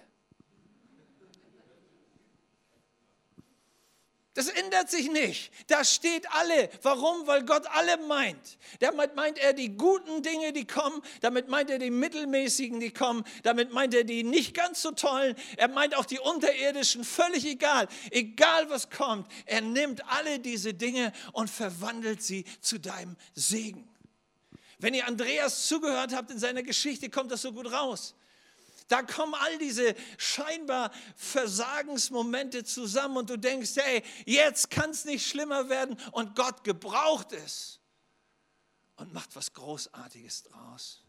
Das ändert sich nicht. Da steht alle. Warum? Weil Gott alle meint. Damit meint er die guten Dinge, die kommen. Damit meint er die mittelmäßigen, die kommen. Damit meint er die nicht ganz so tollen. Er meint auch die unterirdischen. Völlig egal. Egal was kommt. Er nimmt alle diese Dinge und verwandelt sie zu deinem Segen. Wenn ihr Andreas zugehört habt in seiner Geschichte, kommt das so gut raus. Da kommen all diese scheinbar Versagensmomente zusammen und du denkst, hey, jetzt kann es nicht schlimmer werden und Gott gebraucht es und macht was Großartiges draus.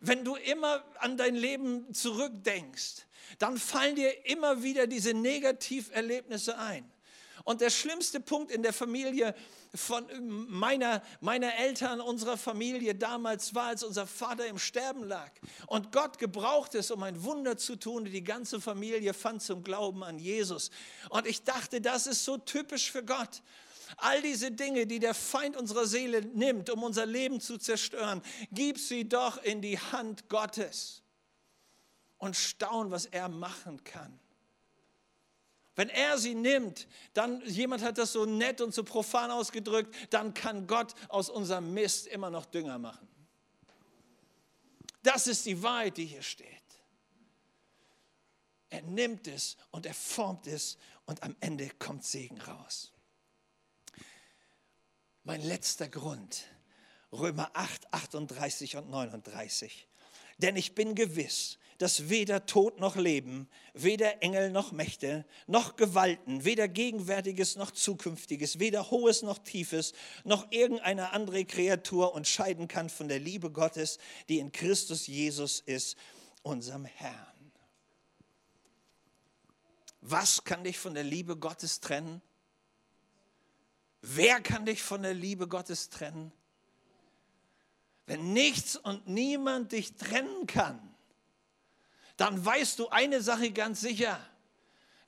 Wenn du immer an dein Leben zurückdenkst, dann fallen dir immer wieder diese Negativerlebnisse ein. Und der schlimmste Punkt in der Familie von meiner, meiner Eltern, unserer Familie damals war, als unser Vater im Sterben lag. Und Gott gebraucht es, um ein Wunder zu tun. Die ganze Familie fand zum Glauben an Jesus. Und ich dachte, das ist so typisch für Gott. All diese Dinge, die der Feind unserer Seele nimmt, um unser Leben zu zerstören, gib sie doch in die Hand Gottes und staun, was er machen kann. Wenn er sie nimmt, dann, jemand hat das so nett und so profan ausgedrückt, dann kann Gott aus unserem Mist immer noch Dünger machen. Das ist die Wahrheit, die hier steht. Er nimmt es und er formt es und am Ende kommt Segen raus. Mein letzter Grund, Römer 8, 38 und 39. Denn ich bin gewiss, dass weder Tod noch Leben, weder Engel noch Mächte, noch Gewalten, weder Gegenwärtiges noch Zukünftiges, weder Hohes noch Tiefes, noch irgendeine andere Kreatur uns scheiden kann von der Liebe Gottes, die in Christus Jesus ist, unserem Herrn. Was kann dich von der Liebe Gottes trennen? Wer kann dich von der Liebe Gottes trennen? Wenn nichts und niemand dich trennen kann, dann weißt du eine Sache ganz sicher.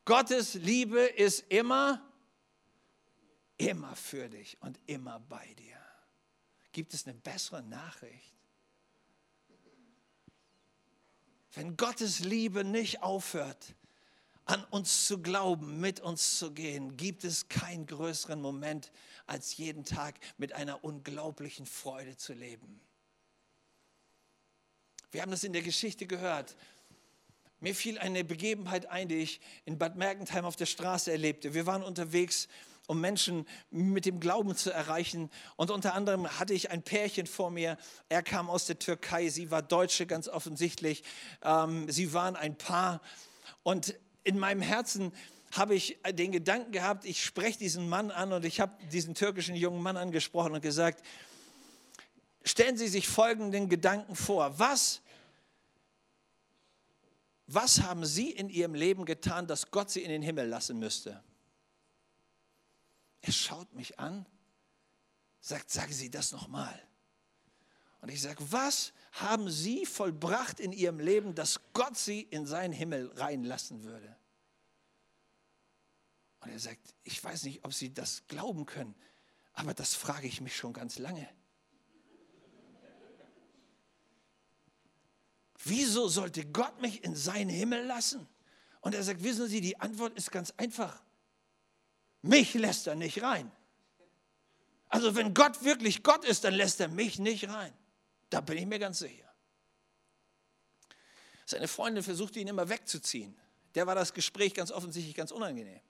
Gottes Liebe ist immer, immer für dich und immer bei dir. Gibt es eine bessere Nachricht? Wenn Gottes Liebe nicht aufhört, an uns zu glauben, mit uns zu gehen, gibt es keinen größeren Moment, als jeden Tag mit einer unglaublichen Freude zu leben. Wir haben das in der Geschichte gehört. Mir fiel eine Begebenheit ein, die ich in Bad Mergentheim auf der Straße erlebte. Wir waren unterwegs, um Menschen mit dem Glauben zu erreichen. Und unter anderem hatte ich ein Pärchen vor mir. Er kam aus der Türkei, sie war Deutsche ganz offensichtlich. Ähm, sie waren ein Paar. Und in meinem Herzen habe ich den Gedanken gehabt, ich spreche diesen Mann an und ich habe diesen türkischen jungen Mann angesprochen und gesagt, stellen Sie sich folgenden Gedanken vor. Was, was haben Sie in Ihrem Leben getan, dass Gott Sie in den Himmel lassen müsste? Er schaut mich an, sagt, sagen Sie das nochmal. Und ich sage, was haben Sie vollbracht in Ihrem Leben, dass Gott Sie in seinen Himmel reinlassen würde? Und er sagt, ich weiß nicht, ob Sie das glauben können, aber das frage ich mich schon ganz lange. Wieso sollte Gott mich in seinen Himmel lassen? Und er sagt, wissen Sie, die Antwort ist ganz einfach. Mich lässt er nicht rein. Also wenn Gott wirklich Gott ist, dann lässt er mich nicht rein. Da bin ich mir ganz sicher. Seine Freundin versuchte ihn immer wegzuziehen. Der war das Gespräch ganz offensichtlich ganz unangenehm.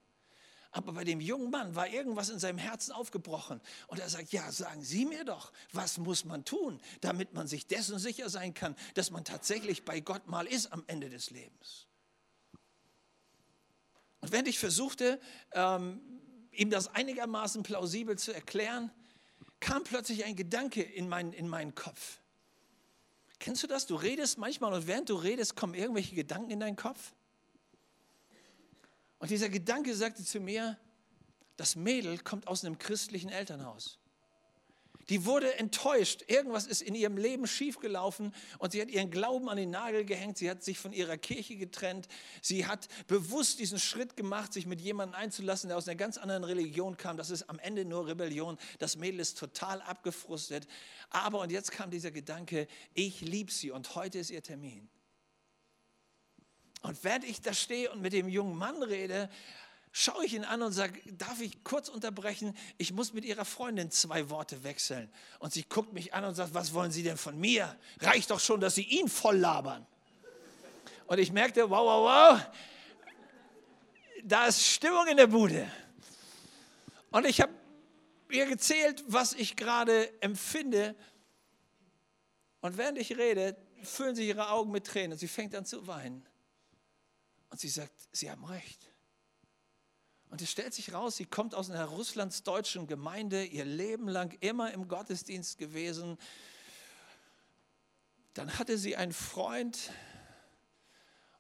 Aber bei dem jungen Mann war irgendwas in seinem Herzen aufgebrochen. Und er sagt, ja, sagen Sie mir doch, was muss man tun, damit man sich dessen sicher sein kann, dass man tatsächlich bei Gott mal ist am Ende des Lebens. Und wenn ich versuchte, ähm, ihm das einigermaßen plausibel zu erklären, kam plötzlich ein Gedanke in, mein, in meinen Kopf. Kennst du das? Du redest manchmal und während du redest, kommen irgendwelche Gedanken in deinen Kopf. Und dieser Gedanke sagte zu mir, das Mädel kommt aus einem christlichen Elternhaus. Die wurde enttäuscht. Irgendwas ist in ihrem Leben schiefgelaufen und sie hat ihren Glauben an den Nagel gehängt. Sie hat sich von ihrer Kirche getrennt. Sie hat bewusst diesen Schritt gemacht, sich mit jemandem einzulassen, der aus einer ganz anderen Religion kam. Das ist am Ende nur Rebellion. Das Mädel ist total abgefrustet. Aber, und jetzt kam dieser Gedanke, ich liebe sie und heute ist ihr Termin. Und während ich da stehe und mit dem jungen Mann rede, schaue ich ihn an und sage, darf ich kurz unterbrechen? Ich muss mit ihrer Freundin zwei Worte wechseln. Und sie guckt mich an und sagt, was wollen Sie denn von mir? Reicht doch schon, dass Sie ihn voll labern. Und ich merkte, wow, wow, wow, da ist Stimmung in der Bude. Und ich habe ihr gezählt, was ich gerade empfinde. Und während ich rede, füllen sich ihre Augen mit Tränen und sie fängt an zu weinen. Und sie sagt, Sie haben recht. Und es stellt sich raus, sie kommt aus einer russlandsdeutschen Gemeinde, ihr Leben lang immer im Gottesdienst gewesen. Dann hatte sie einen Freund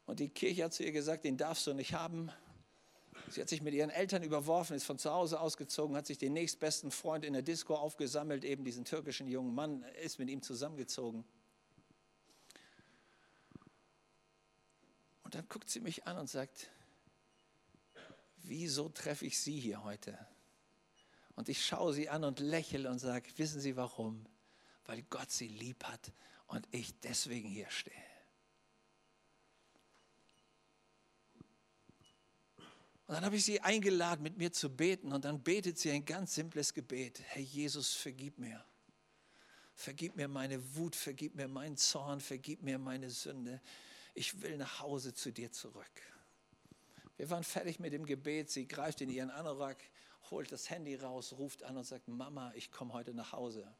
und die Kirche hat zu ihr gesagt, den darfst du nicht haben. Sie hat sich mit ihren Eltern überworfen, ist von zu Hause ausgezogen, hat sich den nächstbesten Freund in der Disco aufgesammelt, eben diesen türkischen jungen Mann, ist mit ihm zusammengezogen. Dann guckt sie mich an und sagt, wieso treffe ich Sie hier heute? Und ich schaue sie an und lächle und sage, wissen Sie warum? Weil Gott Sie lieb hat und ich deswegen hier stehe. Und dann habe ich sie eingeladen, mit mir zu beten. Und dann betet sie ein ganz simples Gebet. Herr Jesus, vergib mir. Vergib mir meine Wut, vergib mir meinen Zorn, vergib mir meine Sünde. Ich will nach Hause zu dir zurück. Wir waren fertig mit dem Gebet. Sie greift in ihren Anorak, holt das Handy raus, ruft an und sagt, Mama, ich komme heute nach Hause.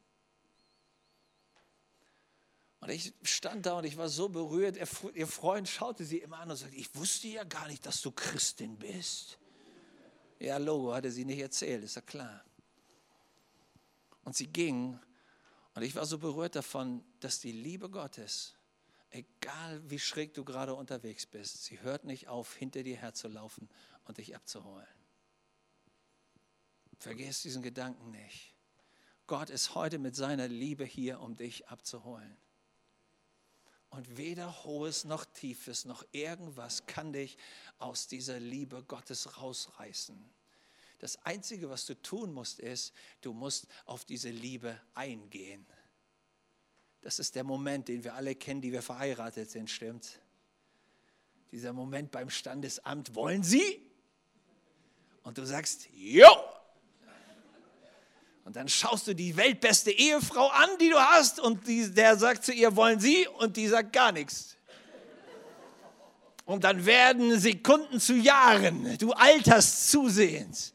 Und ich stand da und ich war so berührt. Ihr Freund schaute sie immer an und sagte, ich wusste ja gar nicht, dass du Christin bist. Ja, Logo hatte sie nicht erzählt, ist ja klar. Und sie ging und ich war so berührt davon, dass die Liebe Gottes egal wie schräg du gerade unterwegs bist, sie hört nicht auf, hinter dir herzulaufen und dich abzuholen. Vergiss diesen Gedanken nicht. Gott ist heute mit seiner Liebe hier, um dich abzuholen. Und weder hohes noch tiefes noch irgendwas kann dich aus dieser Liebe Gottes rausreißen. Das Einzige, was du tun musst, ist, du musst auf diese Liebe eingehen. Das ist der Moment, den wir alle kennen, die wir verheiratet sind, stimmt? Dieser Moment beim Standesamt, wollen Sie? Und du sagst, jo! Und dann schaust du die weltbeste Ehefrau an, die du hast, und die, der sagt zu ihr, wollen Sie? Und die sagt gar nichts. Und dann werden Sekunden zu Jahren. Du alterst zusehends.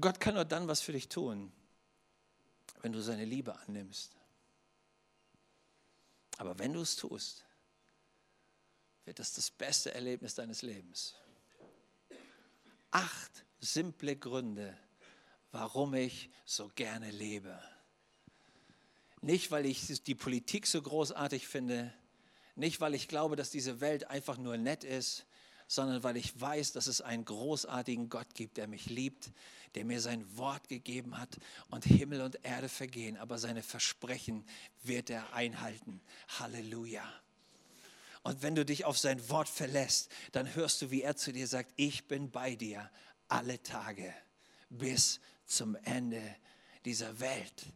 Gott kann nur dann was für dich tun, wenn du seine Liebe annimmst. Aber wenn du es tust, wird das das beste Erlebnis deines Lebens. Acht simple Gründe, warum ich so gerne lebe. Nicht, weil ich die Politik so großartig finde, nicht, weil ich glaube, dass diese Welt einfach nur nett ist, sondern weil ich weiß, dass es einen großartigen Gott gibt, der mich liebt, der mir sein Wort gegeben hat und Himmel und Erde vergehen, aber seine Versprechen wird er einhalten. Halleluja. Und wenn du dich auf sein Wort verlässt, dann hörst du, wie er zu dir sagt, ich bin bei dir alle Tage bis zum Ende dieser Welt.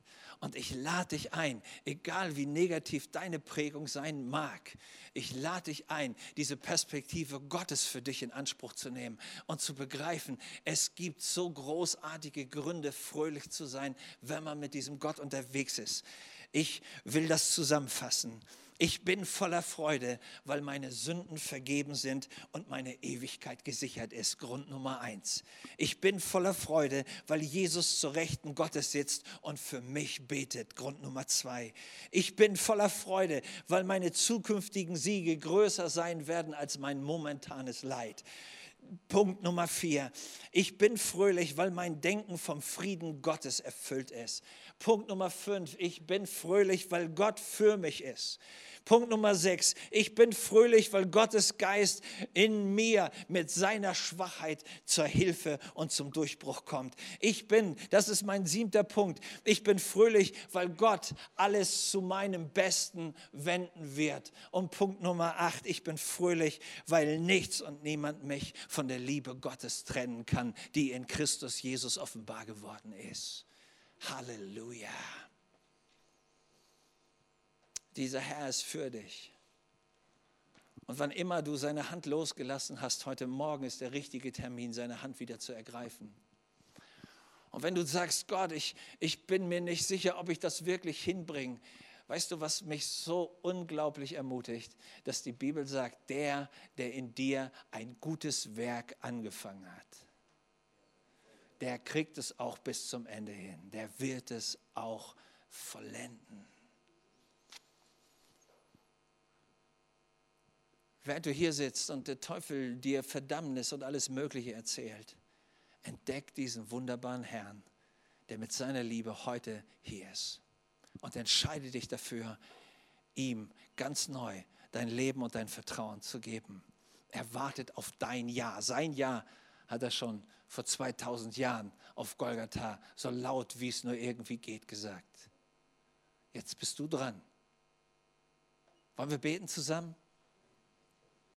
Und ich lade dich ein, egal wie negativ deine Prägung sein mag, ich lade dich ein, diese Perspektive Gottes für dich in Anspruch zu nehmen und zu begreifen, es gibt so großartige Gründe, fröhlich zu sein, wenn man mit diesem Gott unterwegs ist. Ich will das zusammenfassen. Ich bin voller Freude, weil meine Sünden vergeben sind und meine Ewigkeit gesichert ist. Grund Nummer eins. Ich bin voller Freude, weil Jesus zur Rechten Gottes sitzt und für mich betet. Grund Nummer zwei. Ich bin voller Freude, weil meine zukünftigen Siege größer sein werden als mein momentanes Leid. Punkt Nummer vier. Ich bin fröhlich, weil mein Denken vom Frieden Gottes erfüllt ist. Punkt Nummer fünf. Ich bin fröhlich, weil Gott für mich ist. Punkt Nummer sechs. Ich bin fröhlich, weil Gottes Geist in mir mit seiner Schwachheit zur Hilfe und zum Durchbruch kommt. Ich bin, das ist mein siebter Punkt, ich bin fröhlich, weil Gott alles zu meinem Besten wenden wird. Und Punkt Nummer acht. Ich bin fröhlich, weil nichts und niemand mich von der Liebe Gottes trennen kann, die in Christus Jesus offenbar geworden ist. Halleluja dieser Herr ist für dich. Und wann immer du seine Hand losgelassen hast, heute Morgen ist der richtige Termin, seine Hand wieder zu ergreifen. Und wenn du sagst, Gott, ich, ich bin mir nicht sicher, ob ich das wirklich hinbringe, weißt du, was mich so unglaublich ermutigt, dass die Bibel sagt, der, der in dir ein gutes Werk angefangen hat, der kriegt es auch bis zum Ende hin, der wird es auch vollenden. Während du hier sitzt und der Teufel dir Verdammnis und alles Mögliche erzählt, entdeck diesen wunderbaren Herrn, der mit seiner Liebe heute hier ist. Und entscheide dich dafür, ihm ganz neu dein Leben und dein Vertrauen zu geben. Er wartet auf dein Ja. Sein Ja hat er schon vor 2000 Jahren auf Golgatha so laut, wie es nur irgendwie geht, gesagt. Jetzt bist du dran. Wollen wir beten zusammen?